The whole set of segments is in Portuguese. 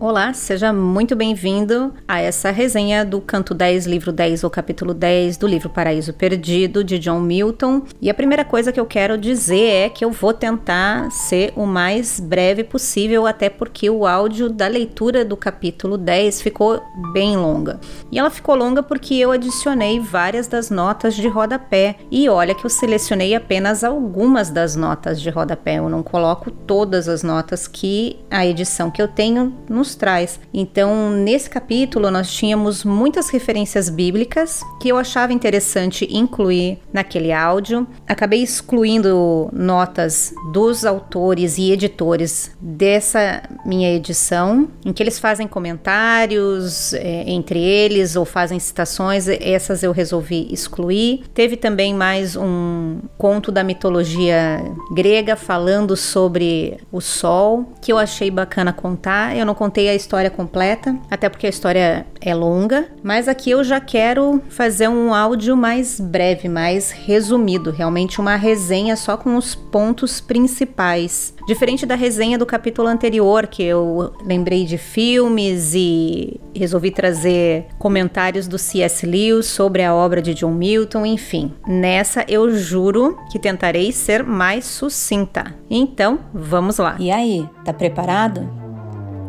Olá, seja muito bem-vindo a essa resenha do Canto 10, livro 10 ou capítulo 10 do livro Paraíso Perdido de John Milton. E a primeira coisa que eu quero dizer é que eu vou tentar ser o mais breve possível, até porque o áudio da leitura do capítulo 10 ficou bem longa. E ela ficou longa porque eu adicionei várias das notas de rodapé. E olha que eu selecionei apenas algumas das notas de rodapé, eu não coloco todas as notas que a edição que eu tenho nos traz. Então, nesse capítulo, nós tínhamos muitas referências bíblicas que eu achava interessante incluir naquele áudio. Acabei excluindo notas dos autores e editores dessa minha edição, em que eles fazem comentários é, entre eles ou fazem citações. Essas eu resolvi excluir. Teve também mais um conto da mitologia grega falando sobre o sol, que eu achei bacana contar. Eu não contei a história completa, até porque a história é longa, mas aqui eu já quero fazer um áudio mais breve, mais resumido, realmente uma resenha só com os pontos principais. Diferente da resenha do capítulo anterior, que eu lembrei de filmes e resolvi trazer comentários do C.S. Lewis sobre a obra de John Milton, enfim. Nessa eu juro que tentarei ser mais sucinta. Então, vamos lá. E aí, tá preparado?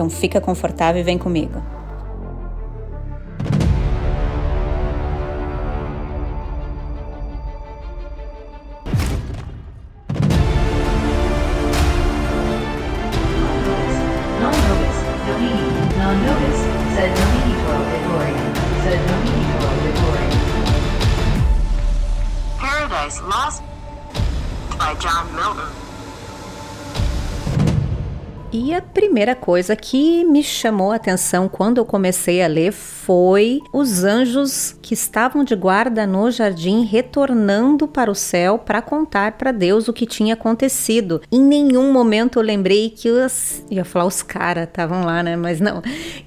Então fica confortável e vem comigo. Lost by John Milton. E a primeira coisa que me chamou a atenção quando eu comecei a ler foi os anjos que estavam de guarda no jardim retornando para o céu para contar para Deus o que tinha acontecido. Em nenhum momento eu lembrei que os, ia falar os caras estavam lá, né? Mas não,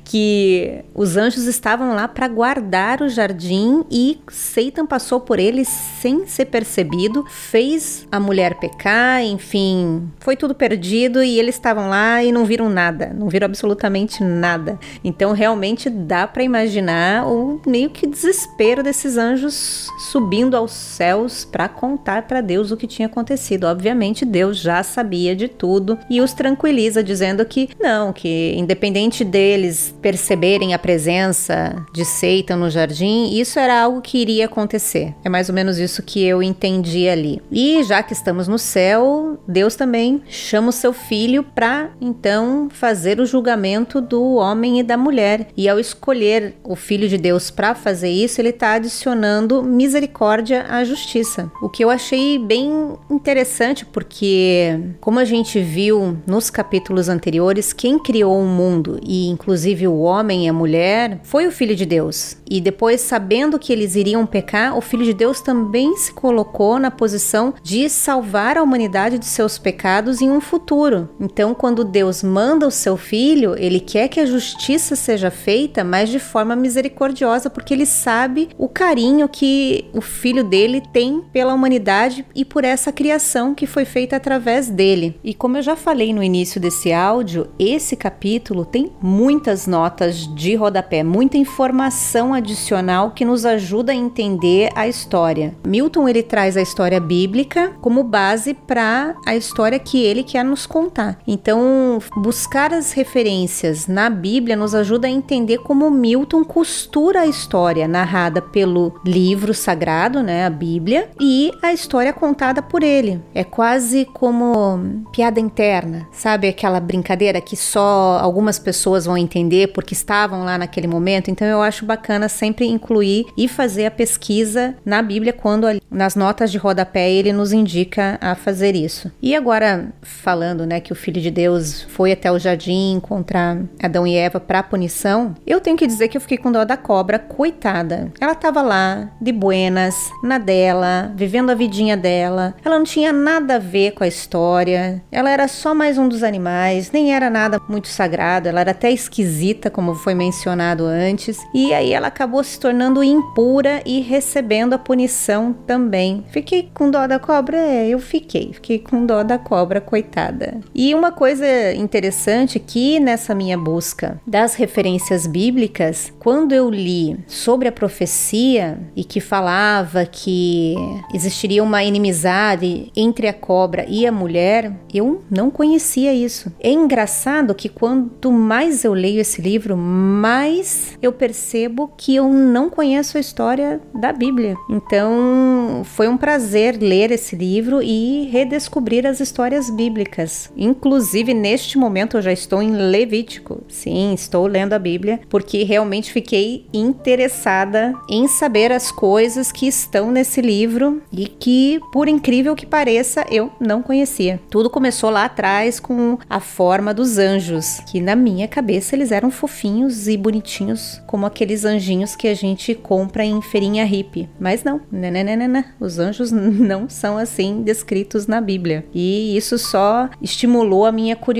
que os anjos estavam lá para guardar o jardim e Satan passou por eles sem ser percebido, fez a mulher pecar, enfim, foi tudo perdido e eles estavam lá e não viram nada, não viram absolutamente nada. Então realmente dá para imaginar o meio que desespero desses anjos subindo aos céus para contar para Deus o que tinha acontecido. Obviamente Deus já sabia de tudo e os tranquiliza dizendo que não, que independente deles perceberem a presença de Satan no jardim, isso era algo que iria acontecer. É mais ou menos isso que eu entendi ali. E já que estamos no céu, Deus também chama o seu filho para então fazer o julgamento do homem e da mulher. E ao escolher o filho de Deus para fazer isso, ele está adicionando misericórdia à justiça. O que eu achei bem interessante, porque como a gente viu nos capítulos anteriores, quem criou o mundo e inclusive o homem e a mulher, foi o Filho de Deus. E depois, sabendo que eles iriam pecar, o Filho de Deus também se colocou na posição de salvar a humanidade de seus pecados em um futuro. Então, quando Deus manda o seu filho, ele quer que a justiça seja feita, mas de forma misericordiosa, porque ele sabe o carinho que o filho dele tem pela humanidade e por essa criação que foi feita através dele. E como eu já falei no início desse áudio, esse capítulo tem muitas notas de rodapé, muita informação adicional que nos ajuda a entender a história. Milton ele traz a história bíblica como base para a história que ele quer nos contar. Então, buscar as referências na Bíblia nos ajuda a entender como Milton costura a história narrada pelo livro sagrado, né, a Bíblia, e a história contada por ele. É quase como piada interna, sabe aquela brincadeira que só algumas pessoas vão entender porque estavam lá naquele momento. Então eu acho bacana sempre incluir e fazer a pesquisa na Bíblia quando nas notas de rodapé ele nos indica a fazer isso. E agora falando, né, que o filho de Deus foi até o jardim encontrar Adão e Eva para punição, eu tenho que dizer que eu fiquei com dó da cobra, coitada. Ela tava lá de buenas, na dela, vivendo a vidinha dela. Ela não tinha nada a ver com a história. Ela era só mais um dos animais, nem era nada muito sagrado, ela era até esquisita como foi mencionado antes, e aí ela acabou se tornando impura e recebendo a punição também. Fiquei com dó da cobra? É, eu fiquei. Fiquei com dó da cobra, coitada. E uma coisa interessante que nessa minha busca das referências bíblicas, quando eu li sobre a profecia e que falava que existiria uma inimizade entre a cobra e a mulher, eu não conhecia isso. É engraçado que quanto mais eu leio esse livro, mais eu percebo que eu não conheço a história da Bíblia. Então, foi um prazer ler esse livro e redescobrir as histórias bíblicas. Inclusive, neste momento, eu já estou em Levítico. Sim, estou lendo a Bíblia porque realmente fiquei interessada em saber as coisas que estão nesse livro e que, por incrível que pareça, eu não conhecia. Tudo começou lá atrás com a forma dos anjos, que na minha cabeça eles eram fofinhos e bonitinhos, como aqueles anjinhos que a gente compra em feirinha hippie. Mas não, né, né, né, né, os anjos não são assim descritos na Bíblia. E isso só estimulou a minha curiosidade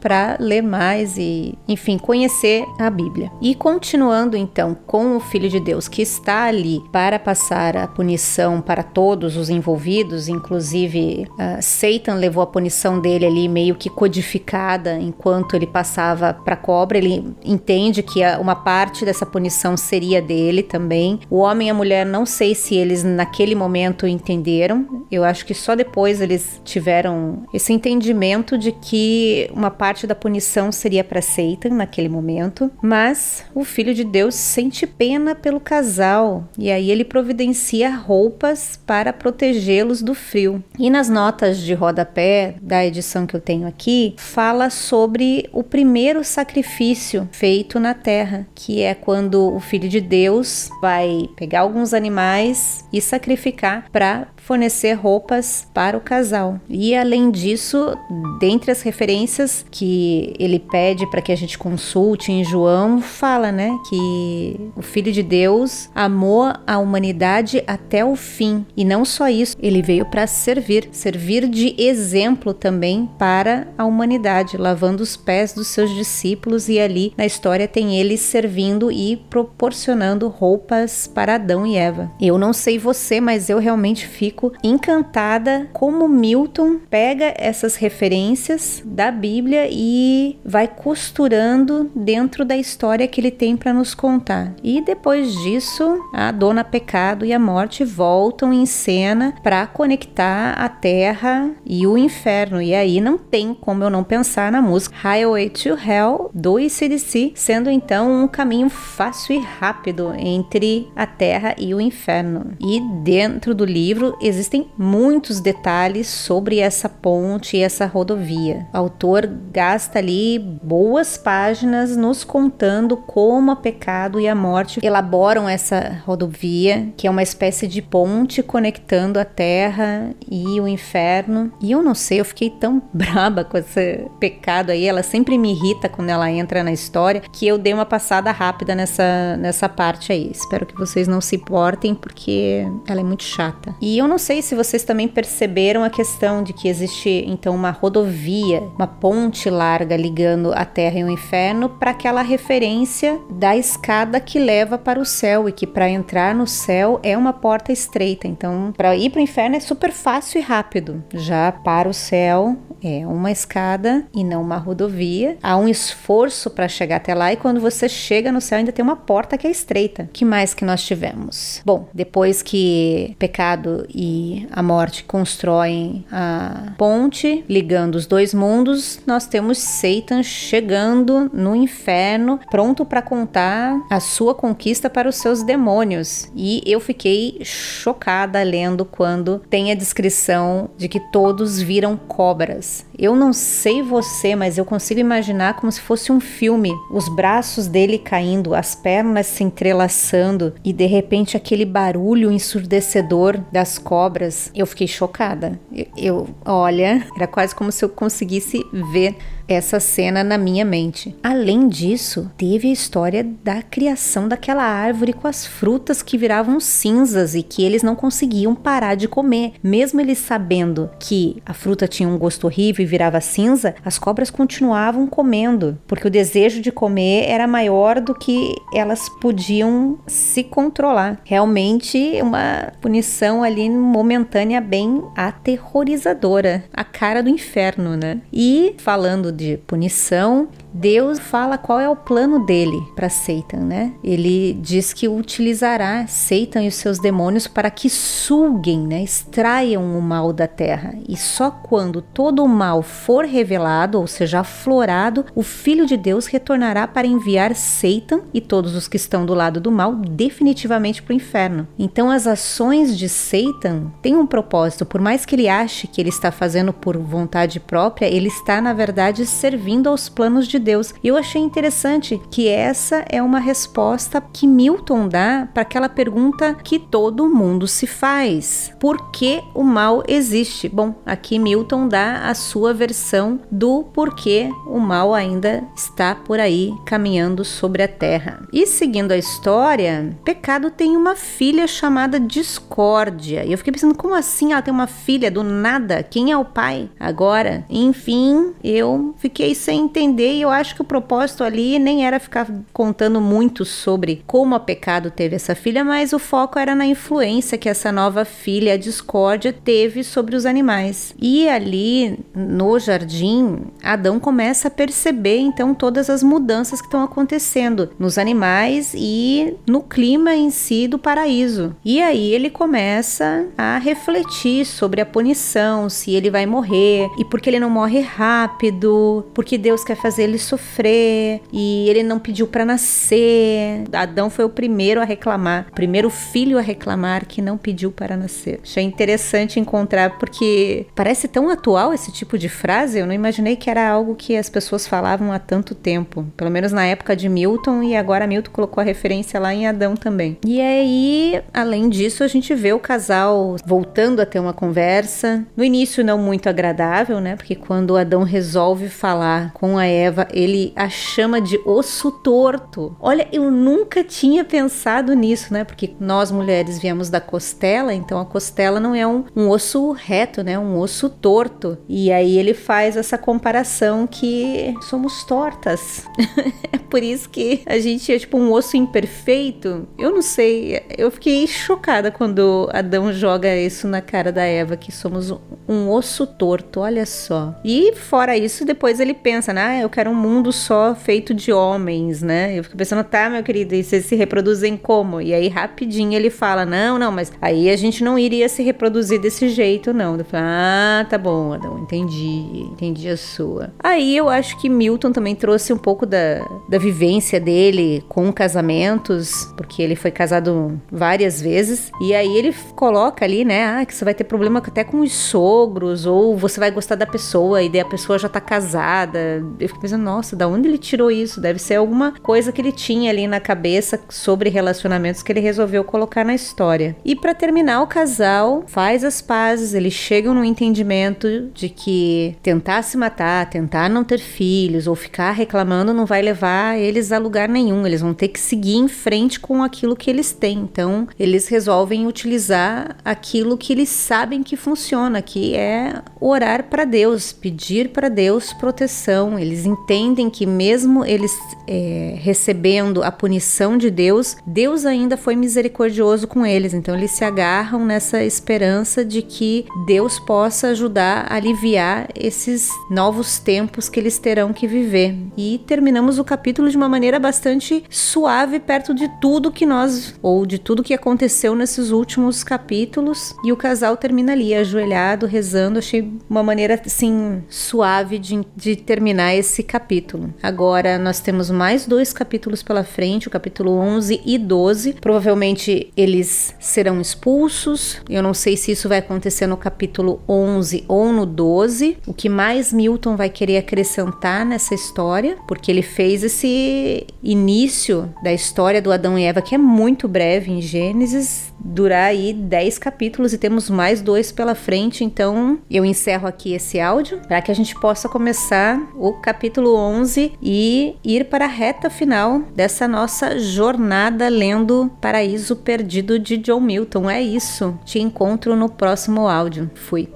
para ler mais e, enfim, conhecer a Bíblia. E continuando então com o Filho de Deus que está ali para passar a punição para todos os envolvidos, inclusive uh, Satan levou a punição dele ali meio que codificada enquanto ele passava para a cobra. Ele entende que uma parte dessa punição seria dele também. O homem e a mulher, não sei se eles naquele momento entenderam. Eu acho que só depois eles tiveram esse entendimento de que uma parte da punição seria para Satan naquele momento. Mas o filho de Deus sente pena pelo casal e aí ele providencia roupas para protegê-los do frio. E nas notas de rodapé da edição que eu tenho aqui, fala sobre o primeiro sacrifício feito na terra, que é quando o filho de Deus vai pegar alguns animais e sacrificar para fornecer roupas para o casal. E além disso, dentre as referências que ele pede para que a gente consulte em João, fala, né, que o filho de Deus amou a humanidade até o fim. E não só isso, ele veio para servir, servir de exemplo também para a humanidade, lavando os pés dos seus discípulos e ali na história tem ele servindo e proporcionando roupas para Adão e Eva. Eu não sei você, mas eu realmente fico fico encantada como Milton pega essas referências da Bíblia e vai costurando dentro da história que ele tem para nos contar. E depois disso, a dona pecado e a morte voltam em cena para conectar a terra e o inferno. E aí não tem como eu não pensar na música Highway to Hell do ICDC, sendo então um caminho fácil e rápido entre a terra e o inferno. E dentro do livro existem muitos detalhes sobre essa ponte e essa rodovia. O autor gasta ali boas páginas nos contando como a pecado e a morte elaboram essa rodovia, que é uma espécie de ponte conectando a terra e o inferno. E eu não sei, eu fiquei tão braba com esse pecado aí, ela sempre me irrita quando ela entra na história, que eu dei uma passada rápida nessa, nessa parte aí. Espero que vocês não se importem, porque ela é muito chata. E eu não não sei se vocês também perceberam a questão de que existe então uma rodovia, uma ponte larga ligando a Terra e o Inferno para aquela referência da escada que leva para o céu e que para entrar no céu é uma porta estreita. Então, para ir para o inferno é super fácil e rápido. Já para o céu é uma escada e não uma rodovia. Há um esforço para chegar até lá e quando você chega no céu ainda tem uma porta que é estreita. que mais que nós tivemos? Bom, depois que pecado e a morte constroem a ponte ligando os dois mundos, nós temos Satan chegando no inferno, pronto para contar a sua conquista para os seus demônios. E eu fiquei chocada lendo quando tem a descrição de que todos viram cobras. Eu não sei você, mas eu consigo imaginar como se fosse um filme, os braços dele caindo, as pernas se entrelaçando e de repente aquele barulho ensurdecedor das cobras. Eu fiquei chocada. Eu, eu olha, era quase como se eu conseguisse ver essa cena na minha mente. Além disso, teve a história da criação daquela árvore com as frutas que viravam cinzas e que eles não conseguiam parar de comer. Mesmo eles sabendo que a fruta tinha um gosto horrível e virava cinza, as cobras continuavam comendo, porque o desejo de comer era maior do que elas podiam se controlar. Realmente uma punição ali momentânea bem aterrorizadora, a cara do inferno, né? E falando de punição, Deus fala qual é o plano dele para Satan, né? Ele diz que utilizará Satan e os seus demônios para que suguem, né, extraiam o mal da terra. E só quando todo o mal for revelado, ou seja, aflorado, o Filho de Deus retornará para enviar Satan e todos os que estão do lado do mal definitivamente para o inferno. Então as ações de Satan têm um propósito, por mais que ele ache que ele está fazendo por vontade própria, ele está na verdade servindo aos planos de Deus. E eu achei interessante que essa é uma resposta que Milton dá para aquela pergunta que todo mundo se faz: por que o mal existe? Bom, aqui Milton dá a sua versão do porquê o mal ainda está por aí caminhando sobre a terra. E seguindo a história, pecado tem uma filha chamada Discórdia. E eu fiquei pensando, como assim ela tem uma filha do nada? Quem é o pai? Agora, enfim, eu fiquei sem entender e eu acho que o propósito ali nem era ficar contando muito sobre como a pecado teve essa filha, mas o foco era na influência que essa nova filha, a discórdia, teve sobre os animais. E ali no jardim, Adão começa a perceber então todas as mudanças que estão acontecendo nos animais e no clima em si do paraíso. E aí ele começa a refletir sobre a punição, se ele vai morrer e por que ele não morre rápido, porque Deus quer fazer ele sofrer e ele não pediu para nascer. Adão foi o primeiro a reclamar, o primeiro filho a reclamar que não pediu para nascer. Achei interessante encontrar porque parece tão atual esse tipo de frase, eu não imaginei que era algo que as pessoas falavam há tanto tempo, pelo menos na época de Milton e agora Milton colocou a referência lá em Adão também. E aí, além disso, a gente vê o casal voltando a ter uma conversa. No início não muito agradável, né? Porque quando Adão resolve falar com a Eva, ele a chama de osso torto. Olha, eu nunca tinha pensado nisso, né? Porque nós mulheres viemos da costela, então a costela não é um, um osso reto, né? Um osso torto. E aí ele faz essa comparação que somos tortas. é por isso que a gente é tipo um osso imperfeito. Eu não sei, eu fiquei chocada quando Adão joga isso na cara da Eva, que somos um osso torto, olha só. E fora isso, depois ele pensa, né? Ah, eu quero um mundo só feito de homens, né? Eu fico pensando, tá, meu querido, e vocês se reproduzem como? E aí rapidinho ele fala, não, não, mas aí a gente não iria se reproduzir desse jeito, não. Eu falo, ah, tá bom, Adão, entendi, entendi a sua. Aí eu acho que Milton também trouxe um pouco da, da vivência dele com casamentos, porque ele foi casado várias vezes, e aí ele coloca ali, né, ah, que você vai ter problema até com os sogros, ou você vai gostar da pessoa e daí a pessoa já tá casada. Eu fico pensando, nossa, da onde ele tirou isso? Deve ser alguma coisa que ele tinha ali na cabeça sobre relacionamentos que ele resolveu colocar na história. E para terminar, o casal faz as pazes, eles chegam no entendimento de que tentar se matar, tentar não ter filhos ou ficar reclamando não vai levar eles a lugar nenhum. Eles vão ter que seguir em frente com aquilo que eles têm. Então, eles resolvem utilizar aquilo que eles sabem que funciona, que é orar para Deus, pedir para Deus proteção. Eles entendem que mesmo eles é, recebendo a punição de Deus, Deus ainda foi misericordioso com eles. Então eles se agarram nessa esperança de que Deus possa ajudar a aliviar esses novos tempos que eles terão que viver. E terminamos o capítulo de uma maneira bastante suave perto de tudo que nós ou de tudo que aconteceu nesses últimos capítulos. E o casal termina ali ajoelhado, rezando. Achei uma maneira assim suave de, de terminar esse capítulo. Agora nós temos mais dois capítulos pela frente, o capítulo 11 e 12. Provavelmente eles serão expulsos. Eu não sei se isso vai acontecer no capítulo 11 ou no 12. O que mais Milton vai querer acrescentar nessa história, porque ele fez esse início da história do Adão e Eva que é muito breve em Gênesis durar aí 10 capítulos e temos mais dois pela frente, então eu encerro aqui esse áudio para que a gente possa começar o capítulo 11 e ir para a reta final dessa nossa jornada lendo Paraíso Perdido de John Milton. É isso. Te encontro no próximo áudio. Fui.